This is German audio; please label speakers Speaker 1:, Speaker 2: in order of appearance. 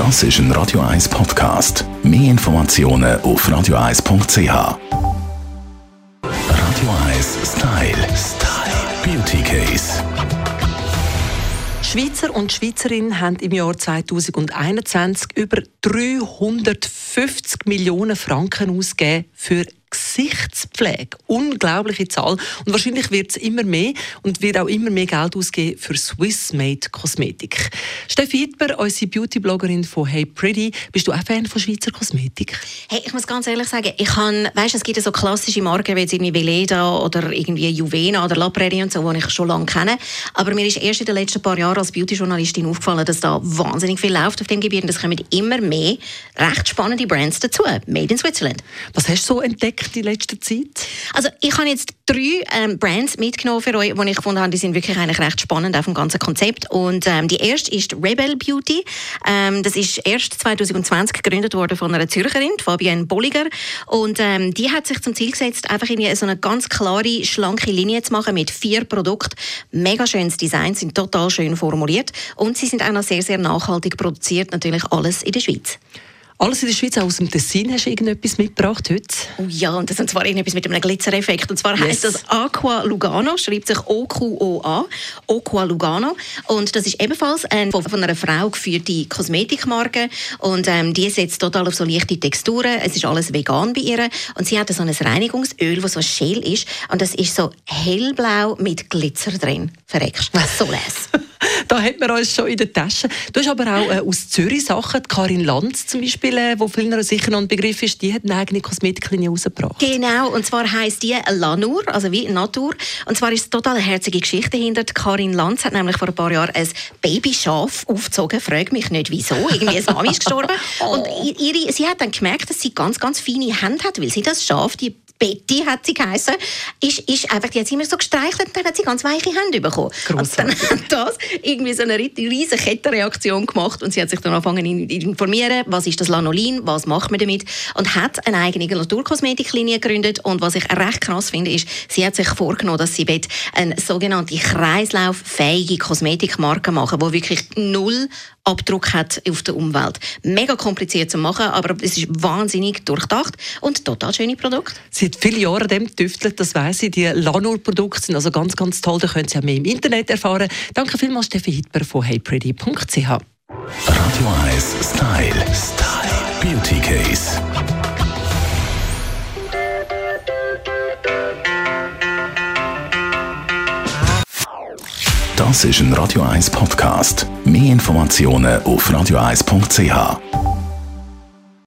Speaker 1: Das ist ein Radio 1 Podcast. Mehr Informationen auf radio1.ch. Radio 1 Style. Style. Beauty Case.
Speaker 2: Schweizer und Schweizerinnen haben im Jahr 2021 über 350 Millionen Franken ausgegeben für Gesichtspflege. Unglaubliche Zahl. Und wahrscheinlich wird es immer mehr und wird auch immer mehr Geld ausgeben für Swiss-Made Kosmetik. Steffi Hitber, unsere Beauty-Bloggerin von Hey Pretty, bist du auch Fan von Schweizer Kosmetik?
Speaker 3: Hey, ich muss ganz ehrlich sagen, ich kann, weißt, es gibt so klassische Marken wie jetzt irgendwie Veleda oder irgendwie Juvena oder La Prairie und so, die ich schon lange kenne. Aber mir ist erst in den letzten paar Jahren als Beauty-Journalistin aufgefallen, dass da wahnsinnig viel läuft auf dem Gebiet und es kommen immer mehr recht spannende Brands dazu. Made in Switzerland.
Speaker 2: Was hast du so entdeckt? Entdeckt in letzter Zeit?
Speaker 3: Also ich habe jetzt drei ähm, Brands mitgenommen für euch, die ich gefunden habe, die sind wirklich eigentlich recht spannend auf dem ganzen Konzept. Und ähm, die erste ist Rebel Beauty. Ähm, das ist erst 2020 gegründet worden von einer Zürcherin, Fabienne Bolliger. Und ähm, die hat sich zum Ziel gesetzt, einfach irgendwie so eine ganz klare, schlanke Linie zu machen mit vier Produkten. Mega schönes Design, sind total schön formuliert und sie sind auch noch sehr, sehr nachhaltig produziert. Natürlich alles in der Schweiz.
Speaker 2: Alles in der Schweiz, auch aus dem Tessin, hast du irgendetwas mitgebracht heute?
Speaker 3: Oh ja, und das ist zwar irgendetwas mit einem Glitzereffekt. Und zwar yes. heisst das Aqua Lugano, schreibt sich O-Q-O-A, Aqua Lugano. Und das ist ebenfalls eine von einer Frau geführte Kosmetikmarke. Und ähm, die setzt total auf so leichte Texturen. Es ist alles vegan bei ihr. Und sie hat so ein Reinigungsöl, das so Schäl ist. Und das ist so hellblau mit Glitzer drin. Verreckst. So les.
Speaker 2: Da hat man uns schon in der Tasche. Du hast aber auch äh, aus Zürich Sachen, Karin Lanz zum Beispiel, äh, wo vielen sicher noch ein Begriff ist, die hat eine eigene Kosmetiklinie rausgebracht.
Speaker 3: Genau, und zwar heisst die Lanur, also wie Natur. Und zwar ist es total eine herzige Geschichte hinter. Karin Lanz hat nämlich vor ein paar Jahren ein Babyschaf aufgezogen. Frag mich nicht, wieso. Irgendwie eine Mami ist gestorben. oh. Und ihre, sie hat dann gemerkt, dass sie ganz, ganz feine Hände hat, weil sie das Schaf, die Betty hat sie geheißen, ist, ist einfach, die hat sie immer so gestreichelt und dann hat sie ganz weiche Hände bekommen.
Speaker 2: Grossartig.
Speaker 3: Und dann hat das irgendwie so eine riesige Kettenreaktion gemacht und sie hat sich dann angefangen zu informieren, was ist das Lanolin, was macht man damit und hat eine eigene Naturkosmetiklinie gegründet und was ich recht krass finde, ist, sie hat sich vorgenommen, dass sie eine sogenannte kreislauffähige Kosmetikmarke machen, wo wirklich null Abdruck hat auf der Umwelt. Mega kompliziert zu machen, aber es ist wahnsinnig durchdacht und total schöne Produkte.
Speaker 2: Sie hat viele Jahre an dem tüftelt, das weiss ich. Die Lanur-Produkte sind also ganz, ganz toll. Da können Sie auch mehr im Internet erfahren. Danke vielmals, Steffi Hitber von heypretty.ch. Radio
Speaker 1: 1 Style. Style. Beauty Case. Das ist ein Radio 1 Podcast. Mehr Informationen auf radio1.ch.